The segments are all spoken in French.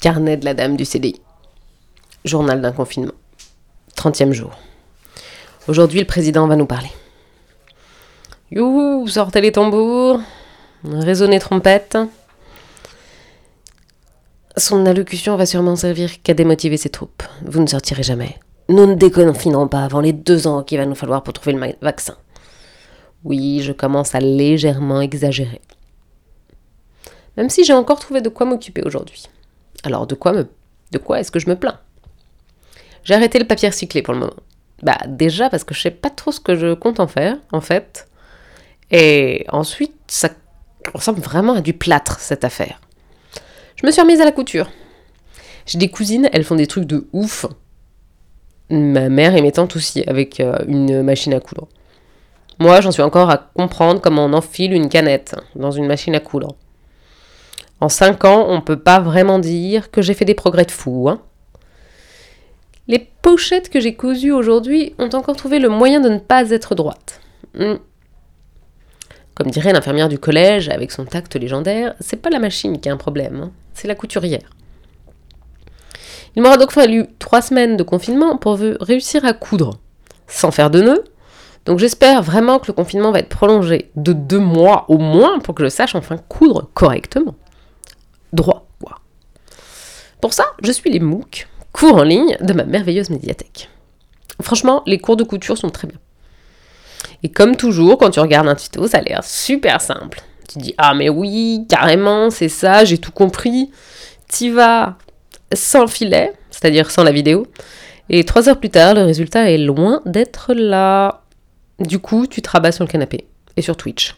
Carnet de la dame du CDI. Journal d'un confinement. 30e jour. Aujourd'hui, le président va nous parler. Youhou, sortez les tambours, résonnez trompette. Son allocution va sûrement servir qu'à démotiver ses troupes. Vous ne sortirez jamais. Nous ne déconfinerons pas avant les deux ans qu'il va nous falloir pour trouver le vaccin. Oui, je commence à légèrement exagérer. Même si j'ai encore trouvé de quoi m'occuper aujourd'hui. Alors de quoi est-ce que je me plains? J'ai arrêté le papier recyclé pour le moment. Bah déjà parce que je sais pas trop ce que je compte en faire en fait. Et ensuite ça ressemble vraiment à du plâtre cette affaire. Je me suis remise à la couture. J'ai des cousines, elles font des trucs de ouf. Ma mère et mes tantes aussi avec euh, une machine à coudre. Moi, j'en suis encore à comprendre comment on enfile une canette dans une machine à coudre. En 5 ans, on ne peut pas vraiment dire que j'ai fait des progrès de fou. Hein. Les pochettes que j'ai cousues aujourd'hui ont encore trouvé le moyen de ne pas être droites. Hmm. Comme dirait l'infirmière du collège avec son tact légendaire, c'est pas la machine qui a un problème, hein. c'est la couturière. Il m'aura donc fallu trois semaines de confinement pour réussir à coudre, sans faire de nœuds. Donc j'espère vraiment que le confinement va être prolongé de deux mois au moins pour que je sache enfin coudre correctement droit, quoi. Pour ça, je suis les MOOC, cours en ligne de ma merveilleuse médiathèque. Franchement, les cours de couture sont très bien. Et comme toujours, quand tu regardes un tuto, ça a l'air super simple. Tu dis Ah, mais oui, carrément, c'est ça, j'ai tout compris. Tu vas sans filet, c'est-à-dire sans la vidéo. Et trois heures plus tard, le résultat est loin d'être là. Du coup, tu te rabats sur le canapé et sur Twitch.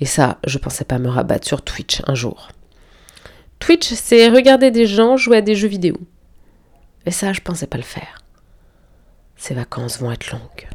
Et ça, je pensais pas me rabattre sur Twitch un jour. Twitch, c'est regarder des gens jouer à des jeux vidéo. Et ça, je pensais pas le faire. Ces vacances vont être longues.